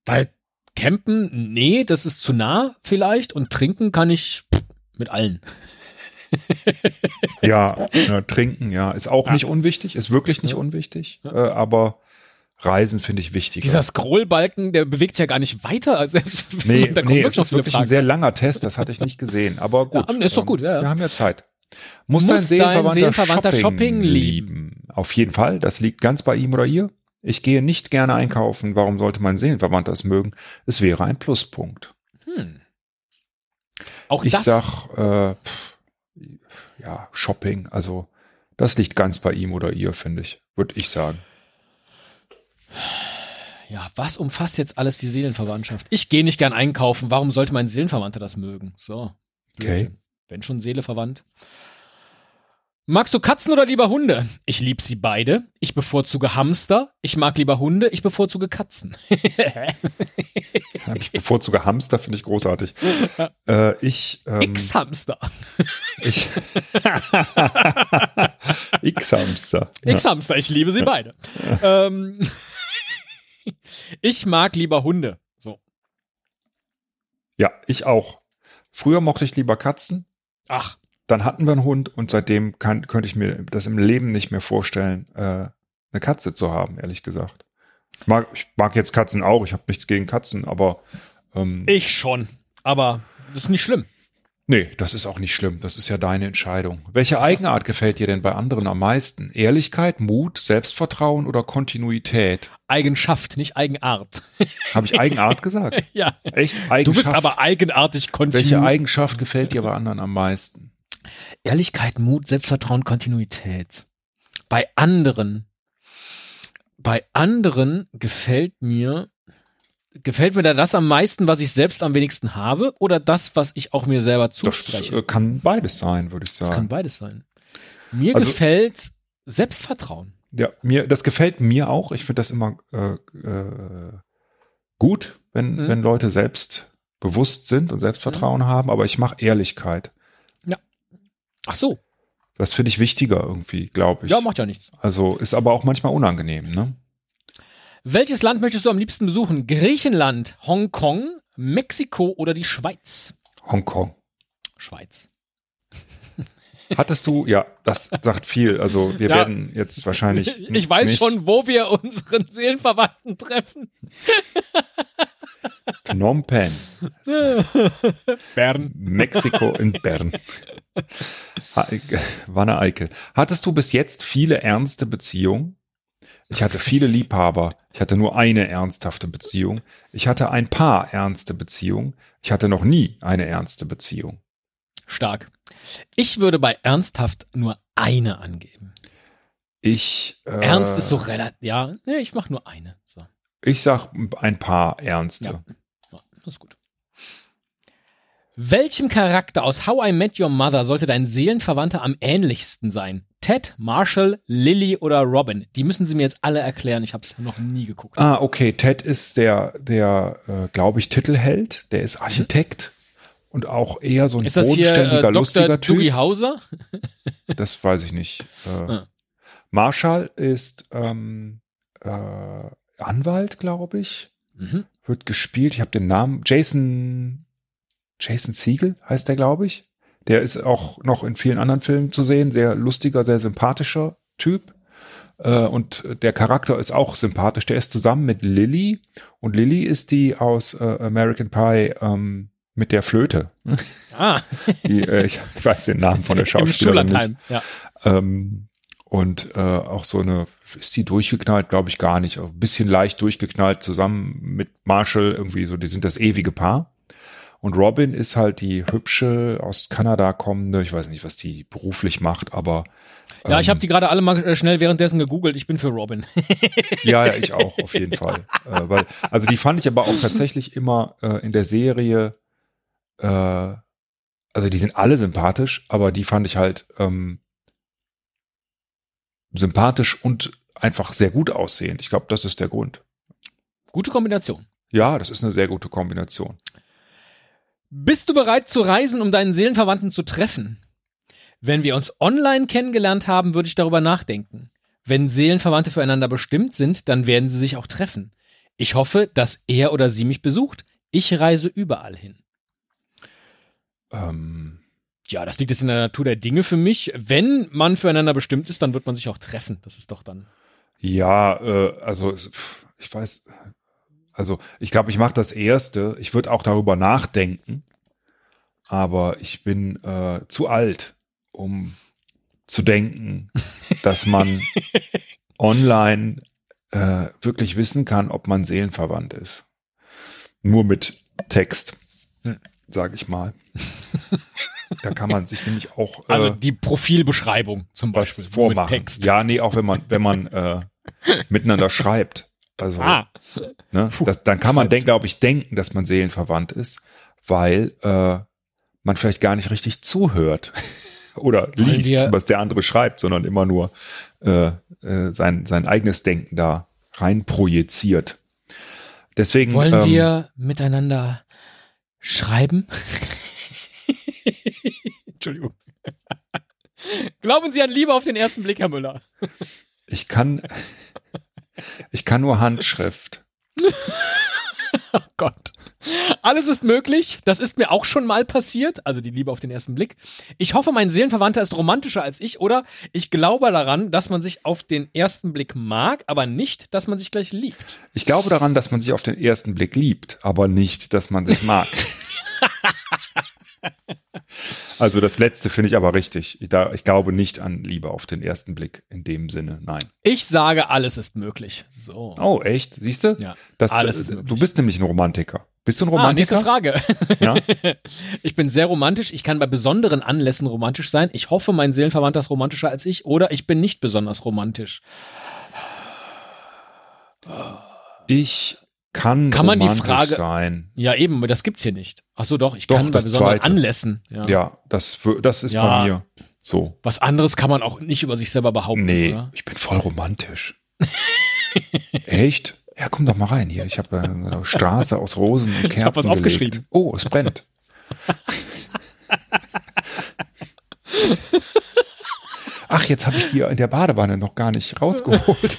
Weil campen, nee, das ist zu nah vielleicht. Und trinken kann ich mit allen. Ja, äh, trinken, ja, ist auch Ja. nicht unwichtig, ist wirklich nicht Ja. unwichtig, Ja. äh, aber Reisen finde ich wichtiger. Dieser Scrollbalken, der bewegt sich ja gar nicht weiter. als Selbst nee, da nee, es noch ist wirklich ein Fragen. sehr langer Test, das hatte ich nicht gesehen, aber gut. Ja, ist doch gut, ja, ja. Wir haben ja Zeit. Muss, Muss dein dein Seelenverwandter, Seelenverwandter Shopping, Shopping lieben? Auf jeden Fall, das liegt ganz bei ihm oder ihr. Ich gehe nicht gerne einkaufen, warum sollte mein Seelenverwandter es mögen? Es wäre ein Pluspunkt. Hm. Auch Ich das. sag, äh, pff, ja, Shopping, also das liegt ganz bei ihm oder ihr, finde ich, würde ich sagen. Ja, was umfasst jetzt alles die Seelenverwandtschaft? Ich gehe nicht gern einkaufen. Warum sollte mein Seelenverwandter das mögen? So. Blödsinn. Wenn schon Seele verwandt. Magst du Katzen oder lieber Hunde? Ich lieb sie beide. Ich bevorzuge Hamster. Ich mag lieber Hunde. Ich bevorzuge Katzen. Ich bevorzuge Hamster, finde ich großartig. Äh, ich, ähm, X-Hamster. ich X-Hamster. Ja. X-Hamster. Ich liebe sie beide. ähm, ich mag lieber Hunde. So. ja, ich auch. Früher mochte ich lieber Katzen, Ach, dann hatten wir einen Hund und seitdem kann, könnte ich mir das im Leben nicht mehr vorstellen, äh, eine Katze zu haben, ehrlich gesagt. Ich mag, ich mag jetzt Katzen auch, ich habe nichts gegen Katzen, aber ähm, ich schon. Aber das ist nicht schlimm. nee, das ist auch nicht schlimm. Das ist ja deine Entscheidung. Welche Eigenart gefällt dir denn bei anderen am meisten? Ehrlichkeit, Mut, Selbstvertrauen oder Kontinuität? Eigenschaft, nicht Eigenart. Habe ich Eigenart gesagt? ja. Echt? Du Eigenschaft? bist aber eigenartig kontinuierlich. Welche Eigenschaft gefällt dir bei anderen am meisten? Ehrlichkeit, Mut, Selbstvertrauen, Kontinuität. Bei anderen, bei anderen gefällt mir, gefällt mir da das am meisten, was ich selbst am wenigsten habe, oder das, was ich auch mir selber Das zuspreche? äh, kann beides sein, würde ich Das kann sagen. beides sein. Mir Also- gefällt Selbstvertrauen. Ja, mir, das gefällt mir auch. Ich finde das immer äh, äh, gut, wenn, Mhm. wenn Leute selbst bewusst sind und Selbstvertrauen haben, aber ich mache Ehrlichkeit. Ach so. Das finde ich wichtiger irgendwie, glaube ich. Ja, macht ja nichts. also ist aber auch manchmal unangenehm, ne? Welches Land möchtest du am liebsten besuchen? Griechenland, Hongkong, Mexiko oder die Schweiz? Hongkong. Schweiz. Hattest du, ja, das sagt viel. Also wir Ja. werden jetzt wahrscheinlich. Ich, weiß schon, wo wir unseren Seelenverwandten treffen. Phnom Penh, Bern. Mexiko in Bern. Ha- Wanne Eickel. Hattest du bis jetzt viele ernste Beziehungen? Ich hatte viele Liebhaber. Ich hatte nur eine ernsthafte Beziehung. Ich hatte ein paar ernste Beziehungen. Ich hatte noch nie eine ernste Beziehung. Stark. Ich würde bei ernsthaft nur eine angeben. Ich, äh, Ernst ist so relativ, ja, nee, ich mache nur eine. So, Ich sag ein paar ernste. Ja. ja, das ist gut. Welchem Charakter aus How I Met Your Mother sollte dein Seelenverwandter am ähnlichsten sein? Ted, Marshall, Lily oder Robin? Die müssen sie mir jetzt alle erklären. Ich habe es noch nie geguckt. Ah, okay. Ted ist der, der, äh, glaube ich, Titelheld. Der ist Architekt und auch eher so ein Ist das hier bodenständiger, äh, Dr. lustiger Typ. Doogie Hauser? Das weiß ich nicht. Äh, Ah. Marshall ist ähm, äh, Anwalt, glaube ich. Mhm. Wird gespielt. Ich habe den Namen. Jason Jason Siegel heißt der, glaube ich. Der ist auch noch in vielen anderen Filmen zu sehen. Sehr lustiger, sehr sympathischer Typ. Äh, und der Charakter ist auch sympathisch. Der ist zusammen mit Lily. Und Lily ist die aus äh, American Pie ähm, mit der Flöte. Ah, Die, äh, ich weiß den Namen von der Schauspielerin nicht. Ja. Ähm, und äh, auch so eine, ist die durchgeknallt? Glaube ich gar nicht. Ein bisschen leicht durchgeknallt zusammen mit Marshall irgendwie so, die sind das ewige Paar. Und Robin ist halt die hübsche aus Kanada kommende, ich weiß nicht, was die beruflich macht, aber Ja, ich ähm, habe die gerade alle mal äh, schnell währenddessen gegoogelt. Ich bin für Robin. Ja, ja, ich auch, auf jeden Fall. Äh, weil, also die fand ich aber auch tatsächlich immer äh, in der Serie, äh, also die sind alle sympathisch, aber die fand ich halt ähm, sympathisch und einfach sehr gut aussehend. Ich glaube, das ist der Grund. Gute Kombination. Ja, das ist eine sehr gute Kombination. Bist du bereit zu reisen, um deinen Seelenverwandten zu treffen? Wenn wir uns online kennengelernt haben, würde ich darüber nachdenken. Wenn Seelenverwandte füreinander bestimmt sind, dann werden sie sich auch treffen. Ich hoffe, dass er oder sie mich besucht. Ich reise überall hin. Ähm, Ja, das liegt jetzt in der Natur der Dinge für mich. Wenn man füreinander bestimmt ist, dann wird man sich auch treffen. Das ist doch dann. ja, äh, also ich weiß, also ich glaube, ich mache das Erste. Ich würde auch darüber nachdenken, aber ich bin äh, zu alt, um zu denken, dass man online äh, wirklich wissen kann, ob man seelenverwandt ist. Nur mit Text, sage ich mal. da kann man sich nämlich auch äh, Also die Profilbeschreibung zum Beispiel. vormachen. Mit Text. Ja, nee, auch wenn man, wenn man äh, miteinander schreibt. Also, Ah, ne, das, dann kann man, denk, glaube ich, denken, dass man seelenverwandt ist, weil äh, man vielleicht gar nicht richtig zuhört oder Wollen liest, wir- was der andere schreibt, sondern immer nur äh, äh, sein, sein eigenes Denken da rein projiziert. Deswegen wollen ähm, wir miteinander schreiben? Entschuldigung. Glauben Sie an Liebe auf den ersten Blick, Herr Müller? ich kann ich kann nur Handschrift. Oh Gott. Alles ist möglich. Das ist mir auch schon mal passiert. Also die Liebe auf den ersten Blick. Ich hoffe, mein Seelenverwandter ist romantischer als ich oder ich glaube daran, dass man sich auf den ersten Blick mag, aber nicht, dass man sich gleich liebt. Ich glaube daran, dass man sich auf den ersten Blick liebt, aber nicht, dass man sich mag. also das letzte finde ich aber richtig. Ich, da, ich glaube nicht an Liebe auf den ersten Blick in dem Sinne. Nein. Ich sage, alles ist möglich. So. Oh, echt? Siehst du? Ja, Das, alles ist möglich. du bist nämlich ein Romantiker. Bist du ein Ah, nächste Romantiker? Frage. ja? Ich bin sehr romantisch. Ich kann bei besonderen Anlässen romantisch sein. Ich hoffe, mein Seelenverwandter ist romantischer als ich oder ich bin nicht besonders romantisch. Ich kann, Kann man die Frage- sein. Ja, eben, aber das gibt's hier nicht. Ach so, doch. Ich Doch, kann bei das besonderen Zweite. Anlässen. Ja. Ja, das, das ist Ja. bei mir so. Was anderes kann man auch nicht über sich selber behaupten. Nee, Oder? ich bin voll romantisch. Echt? Ja, komm doch mal rein hier. Ich habe äh, eine Straße aus Rosen und Kerzen hab was gelegt. aufgeschrieben. Oh, es brennt. Ach, jetzt habe ich die in der Badewanne noch gar nicht rausgeholt.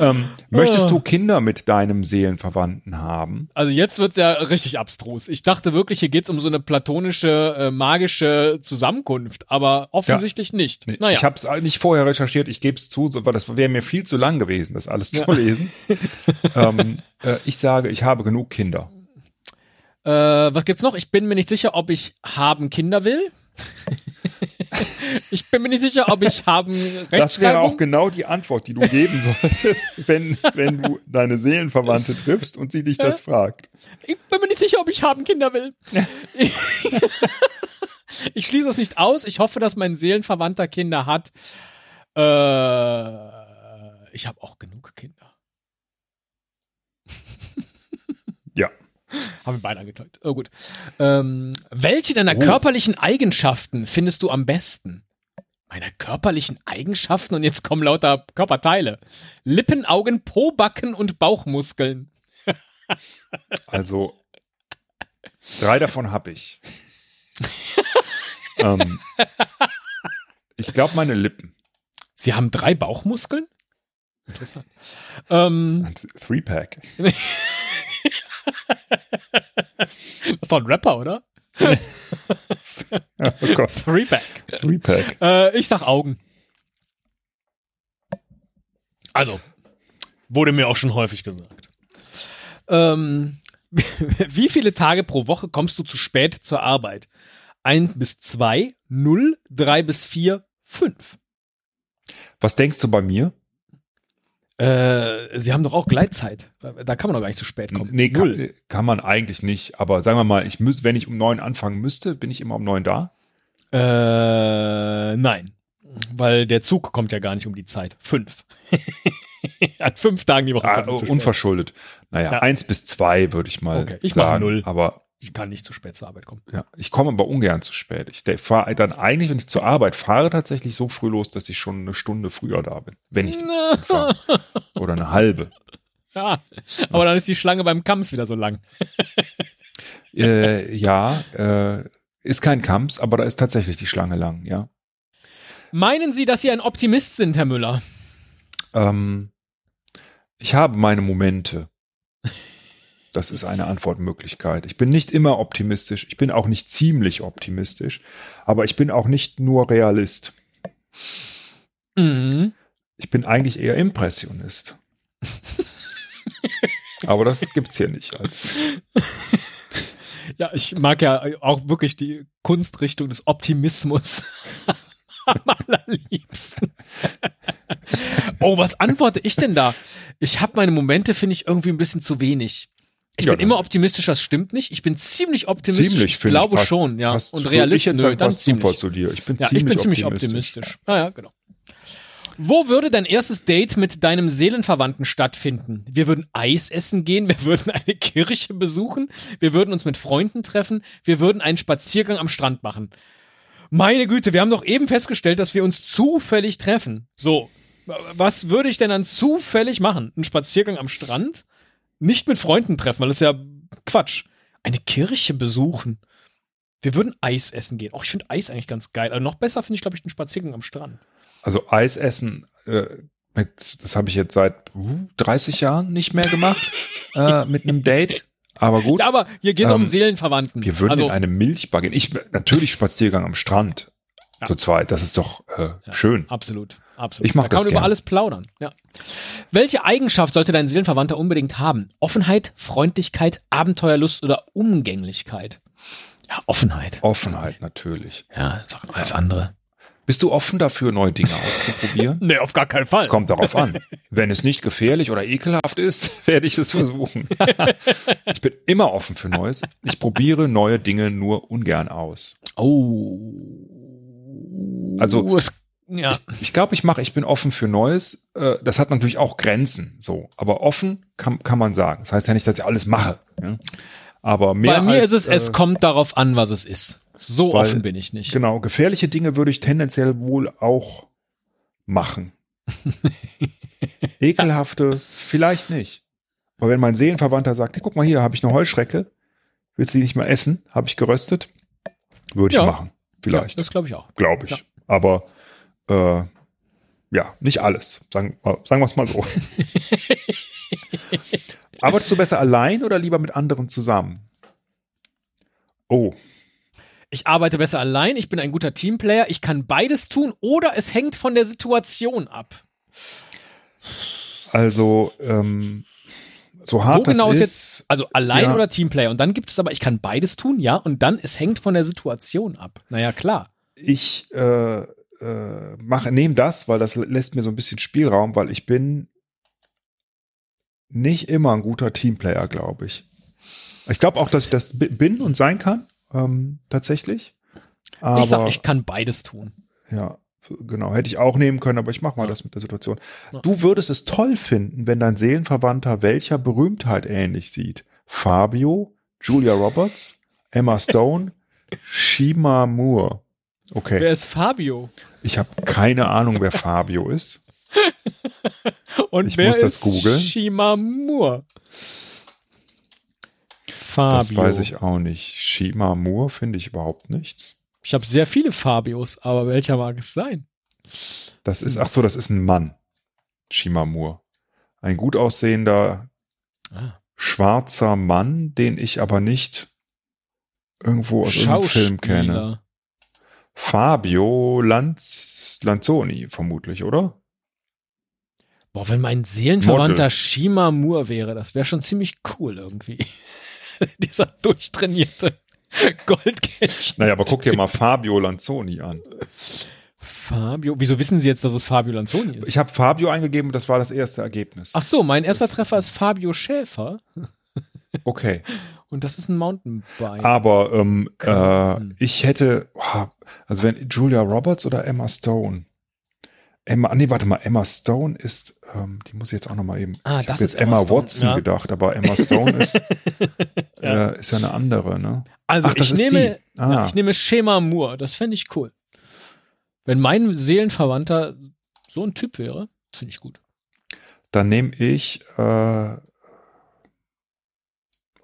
Ähm, möchtest Ah. du Kinder mit deinem Seelenverwandten haben? Also jetzt wird's ja richtig abstrus. Ich dachte wirklich, hier geht's um so eine platonische, äh, magische Zusammenkunft, aber offensichtlich nicht. Nee, Naja. Ich habe es nicht vorher recherchiert, ich gebe es zu, weil das wäre mir viel zu lang gewesen, das alles Ja. zu lesen. ähm, äh, ich sage, ich habe genug Kinder. Äh, was gibt's noch? Ich bin mir nicht sicher, ob ich haben Kinder will. ich bin mir nicht sicher, ob ich haben Das wäre auch genau die Antwort, die du geben solltest, wenn, wenn du deine Seelenverwandte triffst und sie dich das fragt. Ich bin mir nicht sicher, ob ich haben Kinder will. ich schließe es nicht aus. Ich hoffe, dass mein Seelenverwandter Kinder hat. Äh, ich habe auch genug Kinder. Ja. Haben wir beide angeklagt. Oh gut. Ähm, welche deiner Oh. körperlichen Eigenschaften findest du am besten? Meiner körperlichen Eigenschaften und jetzt kommen lauter Körperteile. Lippen, Augen, Po, Backen und Bauchmuskeln. Also drei davon habe ich. ähm, ich glaube meine Lippen. Sie haben drei Bauchmuskeln? Interessant. Ähm, Three-Pack. Das ist doch ein Rapper, oder? Oh Gott. Threeback. Three-Pack. Äh, ich sag Augen. Also, wurde mir auch schon häufig gesagt. Ähm, wie viele Tage pro Woche kommst du zu spät zur Arbeit? Ein bis zwei, null, drei bis vier, fünf. Was denkst du bei mir? Äh, Sie haben doch auch Gleitzeit. Da kann man doch gar nicht zu spät kommen. Nee, kann, kann man eigentlich nicht. Aber sagen wir mal, ich müß, wenn ich um neun anfangen müsste, bin ich immer um neun da. Äh, nein. Weil der Zug kommt ja gar nicht um die Zeit. Fünf. An fünf Tagen die Woche Ah, er unverschuldet. Naja, Ja. eins bis zwei würde ich mal Okay, ich mache sagen. null. Aber Ich kann nicht zu spät zur Arbeit kommen. ja, ich komme aber ungern zu spät. Ich fahre dann eigentlich, wenn ich zur Arbeit fahre, tatsächlich so früh los, dass ich schon eine Stunde früher da bin. Wenn ich fahre. Oder eine halbe. Ja, aber dann ist die Schlange beim Kamps wieder so lang. Äh, ja, äh, ist kein Kamps, aber da ist tatsächlich die Schlange lang, ja. Meinen Sie, dass Sie ein Optimist sind, Herr Müller? Ähm, ich habe meine Momente. Das ist eine Antwortmöglichkeit. Ich bin nicht immer optimistisch. Ich bin auch nicht ziemlich optimistisch. Aber ich bin auch nicht nur Realist. Mhm. Ich bin eigentlich eher Impressionist. aber das gibt's hier nicht als. Ja, ich mag ja auch wirklich die Kunstrichtung des Optimismus. Am allerliebsten. oh, was antworte ich denn da? Ich habe meine Momente, finde ich, irgendwie ein bisschen zu wenig. Ich Ja, bin dann- immer optimistisch, das stimmt nicht. Ich bin ziemlich optimistisch. Ziemlich, ich finde ich. glaube passt- schon, ja. passt- Und realistisch, Ich nö, dann passt super ziemlich. zu dir. Ich bin Ja, ziemlich ich bin ziemlich optimistisch. optimistisch. Ah, ja, genau. Wo würde dein erstes Date mit deinem Seelenverwandten stattfinden? Wir würden Eis essen gehen, wir würden eine Kirche besuchen, wir würden uns mit Freunden treffen, wir würden einen Spaziergang am Strand machen. Meine Güte, wir haben doch eben festgestellt, dass wir uns zufällig treffen. So, was würde ich denn dann zufällig machen? Einen Spaziergang am Strand? Nicht mit Freunden treffen, weil das ist ja Quatsch. Eine Kirche besuchen. Wir würden Eis essen gehen. Oh, ich finde Eis eigentlich ganz geil. Aber noch besser finde ich, glaube ich, einen Spaziergang am Strand. Also Eis essen, äh, mit, das habe ich jetzt seit uh, 30 Jahren nicht mehr gemacht äh, mit einem Date. Aber gut, Ja, aber hier geht es um Ähm, Seelenverwandten. wir würden also, in eine Milchbar gehen. Ich natürlich Spaziergang am Strand Ja. zu zweit. Das ist doch äh, schön. Absolut, absolut. Ich mach da kann das man über alles plaudern. Ja. Welche Eigenschaft sollte dein Seelenverwandter unbedingt haben? Offenheit, Freundlichkeit, Abenteuerlust oder Umgänglichkeit? Ja, Offenheit. Offenheit natürlich. Ja, alles andere. Bist du offen dafür, neue Dinge auszuprobieren? Nee, auf gar keinen Fall. Es kommt darauf an. Wenn es nicht gefährlich oder ekelhaft ist, werde ich es versuchen. ich bin immer offen für Neues. Ich probiere neue Dinge nur ungern aus. Oh. Also- es, ja. Ich glaube, ich mache, ich bin offen für Neues. Äh, Das hat natürlich auch Grenzen, so. Aber offen kann, kann man sagen. Das heißt ja nicht, dass ich alles mache. Ja? Aber mehr Bei mir als, ist es, es äh, kommt darauf an, was es ist. So weil- offen bin ich nicht. Genau, gefährliche Dinge würde ich tendenziell wohl auch machen. Ekelhafte vielleicht nicht. Aber wenn mein Seelenverwandter sagt, hey, guck mal hier, habe ich eine Heuschrecke, willst du die nicht mal essen? Habe ich geröstet? Würde ich Ja. machen. Vielleicht, Ja, das glaube ich auch. glaube ich. ja. Aber äh, ja, nicht alles. Sagen, äh, sagen wir es mal so. Arbeitest du besser allein oder lieber mit anderen zusammen? Oh, Ich arbeite besser allein, ich bin ein guter Teamplayer, ich kann beides tun oder es hängt von der Situation ab. also ähm, so hart Wo genau ist, jetzt, also allein ja. oder Teamplayer? Und dann gibt es aber, ich kann beides tun, ja, und dann, es hängt von der Situation ab. Naja, klar. ich äh, äh, mache, nehme das, weil das lässt mir so ein bisschen Spielraum, weil ich bin nicht immer ein guter Teamplayer, glaube ich. Ich glaube auch, dass ich das bi- bin und sein kann, ähm, tatsächlich. Aber ich sag, ich kann beides tun. ja, genau, hätte ich auch nehmen können, aber ich mache mal Ja. das mit der Situation. Ja. Du würdest es toll finden, wenn dein Seelenverwandter welcher Berühmtheit ähnlich sieht. Fabio, Julia Roberts, Emma Stone, Shima Moore. Okay. Wer ist Fabio? Ich habe keine Ahnung, wer Fabio ist. Und Ich wer muss das ist googeln. Shimamur? Fabio. Das weiß ich auch nicht. Shima Moore finde ich überhaupt nichts. Ich habe sehr viele Fabios, aber welcher mag es sein? Das ist, ach so, das ist ein Mann. Shima Moore. Ein gut aussehender, Ah. schwarzer Mann, den ich aber nicht irgendwo aus irgendeinem Film kenne. Fabio Lanz, Lanzoni, vermutlich, oder? Boah, wenn mein Seelenverwandter Model. Shimamur wäre, das wäre schon ziemlich cool irgendwie. Dieser durchtrainierte Goldkettchen. Naja, aber guck dir mal Fabio Lanzoni an. Fabio. Wieso wissen Sie jetzt, dass es Fabio Lanzoni ist? Ich habe Fabio eingegeben und das war das erste Ergebnis. Ach so, mein erster Treffer ist Fabio Schäfer Okay. und das ist ein Mountainbike. Aber ähm, äh, Hm. ich hätte, also wenn Julia Roberts oder Emma Stone. Emma, nee, warte mal, Emma Stone ist, ähm, die muss ich jetzt auch noch mal eben. Ah, ich das hab jetzt ist Emma Emma Stone, Watson ja. gedacht, aber Emma Stone ist, Ja. äh, ist ja eine andere, ne? Also Ach, das ich ist nehme. Ah. ja, ich nehme Schema Moore. Das fände ich cool. Wenn mein Seelenverwandter so ein Typ wäre, finde ich gut. Dann nehme ich, äh,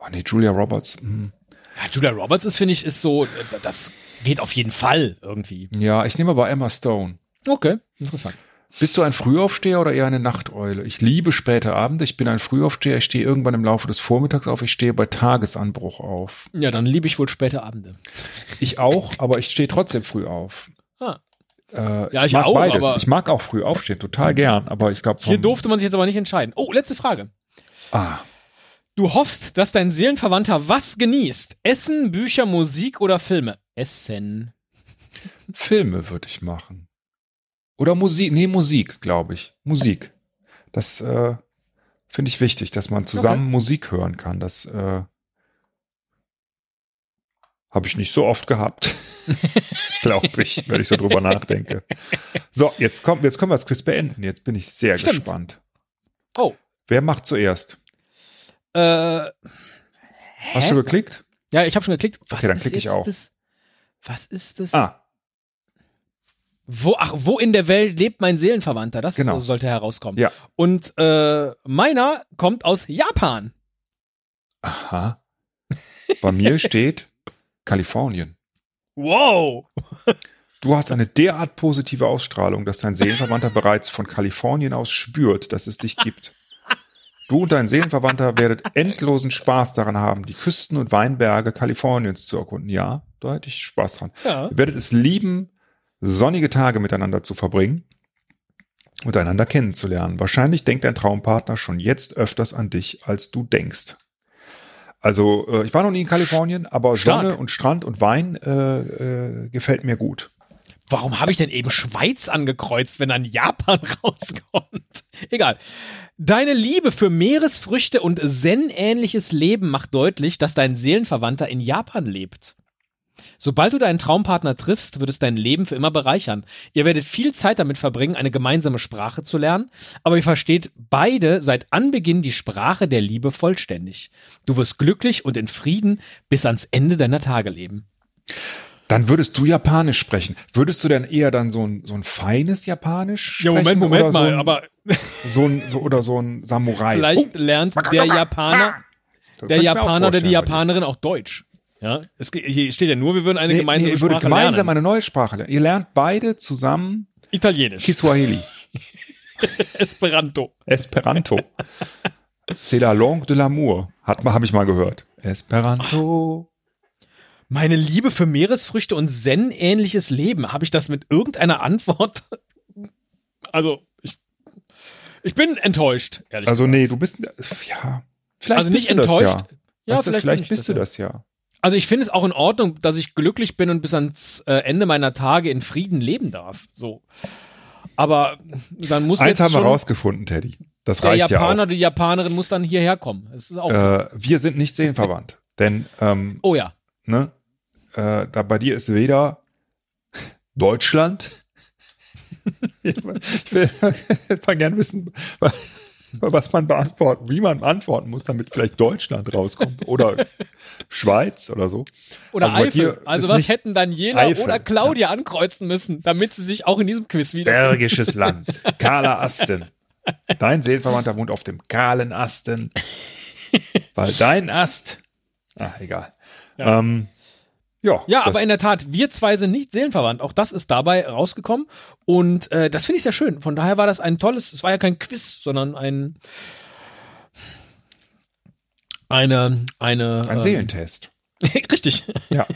oh nee, Julia Roberts. Hm. Ja, Julia Roberts ist, finde ich, ist so, äh, das geht auf jeden Fall irgendwie. Ja, ich nehme aber Emma Stone. Okay, interessant. Bist du ein Frühaufsteher oder eher eine Nachteule? Ich liebe späte Abende. Ich bin ein Frühaufsteher. Ich stehe irgendwann im Laufe des Vormittags auf. Ich stehe bei Tagesanbruch auf. Ja, dann liebe ich wohl späte Abende. Ich auch, aber ich stehe trotzdem früh auf. Ah. Äh, Ja, ich mag auch, beides. Ich mag auch früh aufstehen, total gern. Aber ich glaube, Hier durfte man sich jetzt aber nicht entscheiden. Oh, letzte Frage. Ah, Du hoffst, dass dein Seelenverwandter was genießt? Essen, Bücher, Musik oder Filme? Essen. Filme würde ich machen. Oder Musik. Nee, Musik, glaube ich. Musik. Das äh, finde ich wichtig, dass man zusammen Musik hören kann. Das äh, habe ich nicht so oft gehabt. glaube ich, wenn ich so drüber nachdenke. So, jetzt, kommt, jetzt können wir das Quiz beenden. Jetzt bin ich sehr Stimmt. gespannt. Oh. Wer macht zuerst? Äh, Hast du geklickt? ja, ich habe schon geklickt. Was Okay, dann ist klicke ich auch. Das, was ist das? Ah, Wo, ach, wo in der Welt lebt mein Seelenverwandter? Das Genau. sollte herauskommen. Ja. Und äh, meiner kommt aus Japan. aha. Bei mir steht Kalifornien. Wow. Du hast eine derart positive Ausstrahlung, dass dein Seelenverwandter bereits von Kalifornien aus spürt, dass es dich gibt. Du und dein Seelenverwandter werdet endlosen Spaß daran haben, die Küsten und Weinberge Kaliforniens zu erkunden. Ja, da hätte ich Spaß dran. Ja. Ihr werdet es lieben, sonnige Tage miteinander zu verbringen und einander kennenzulernen. Wahrscheinlich denkt dein Traumpartner schon jetzt öfters an dich, als du denkst. Also, äh, ich war noch nie in Kalifornien, aber Stark. Sonne und Strand und Wein äh, äh, gefällt mir gut. Warum habe ich denn eben Schweiz angekreuzt, wenn dann Japan rauskommt? Egal. Deine Liebe für Meeresfrüchte und Zen-ähnliches Leben macht deutlich, dass dein Seelenverwandter in Japan lebt. Sobald du deinen Traumpartner triffst, wird es dein Leben für immer bereichern. Ihr werdet viel Zeit damit verbringen, eine gemeinsame Sprache zu lernen, aber ihr versteht beide seit Anbeginn die Sprache der Liebe vollständig. Du wirst glücklich und in Frieden bis ans Ende deiner Tage leben. Dann würdest du Japanisch sprechen. Würdest du denn eher dann so ein, so ein feines Japanisch Ja, sprechen? Moment, Moment oder so mal, ein, aber so ein, so, oder so ein Samurai. vielleicht Oh, lernt der Japaner, das der Japaner oder die. Japanerin auch Deutsch. Ja, es, hier steht ja nur, wir würden eine Nee, gemeinsame nee, ihr würdet Sprache gemeinsam lernen. eine neue Sprache lernen. Ihr lernt beide zusammen Italienisch, Kiswahili, Esperanto. Esperanto. C'est la langue de l'amour. Hat habe ich mal gehört. Esperanto. Meine Liebe für Meeresfrüchte und Zen-ähnliches Leben. Habe ich das mit irgendeiner Antwort? Also, ich, ich bin enttäuscht, ehrlich Also gesagt. nee, du bist ja, vielleicht Also nicht bist du das enttäuscht. ja. Ja, weißt du, vielleicht bist das du das ja. Also ich finde es auch in Ordnung, dass ich glücklich bin und bis ans äh, Ende meiner Tage in Frieden leben darf. So. Aber dann muss Eins jetzt haben wir rausgefunden, Teddy. Das der reicht Japaner, ja die Japanerin muss dann hierher kommen. Das ist auch. auch. Äh, wir sind nicht seelenverwandt, denn ähm, oh ja. ne, äh, da bei dir ist weder Deutschland. ich will, will mal gerne wissen, was man beantworten, wie man antworten muss, damit vielleicht Deutschland rauskommt oder Schweiz oder so. Oder Also Eifel. Also was hätten Daniela Eifel, oder Claudia ankreuzen müssen, damit sie sich auch in diesem Quiz wieder. Bergisches Land, kahler Asten. Dein Seelenverwandter wohnt auf dem kahlen Asten, weil dein Ast, ach egal. Ja. Ähm, ja, Ja, aber in der Tat, wir zwei sind nicht seelenverwandt. Auch das ist dabei rausgekommen. Und äh, das finde ich sehr schön. Von daher war das ein tolles, es war ja kein Quiz, sondern ein eine, eine ein ähm, Seelentest. Richtig. Ja,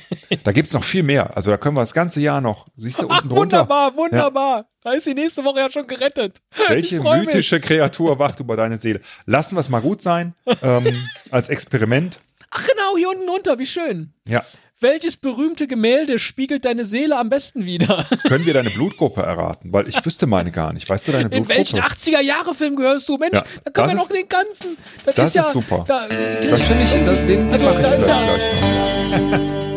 da gibt's noch viel mehr. Also da können wir das ganze Jahr noch. Siehst du Ach, unten drunter? wunderbar, wunderbar. Da ist die nächste Woche ja schon gerettet. Welche freu mich. mythische Kreatur wacht über deine Seele? Lassen wir es mal gut sein, ähm, als Experiment. Ach genau, hier unten unter, wie schön. Ja. Welches berühmte Gemälde spiegelt deine Seele am besten wider? Können wir deine Blutgruppe erraten? Weil ich wüsste meine gar nicht. Weißt du deine In Blutgruppe? welchen 80er-Jahre-Film gehörst du? Mensch, Ja, da können wir noch den ganzen. Das, das ist ja ist super. Da, Das finde ich, das, den Also, mache ich da vielleicht ja- gleich noch.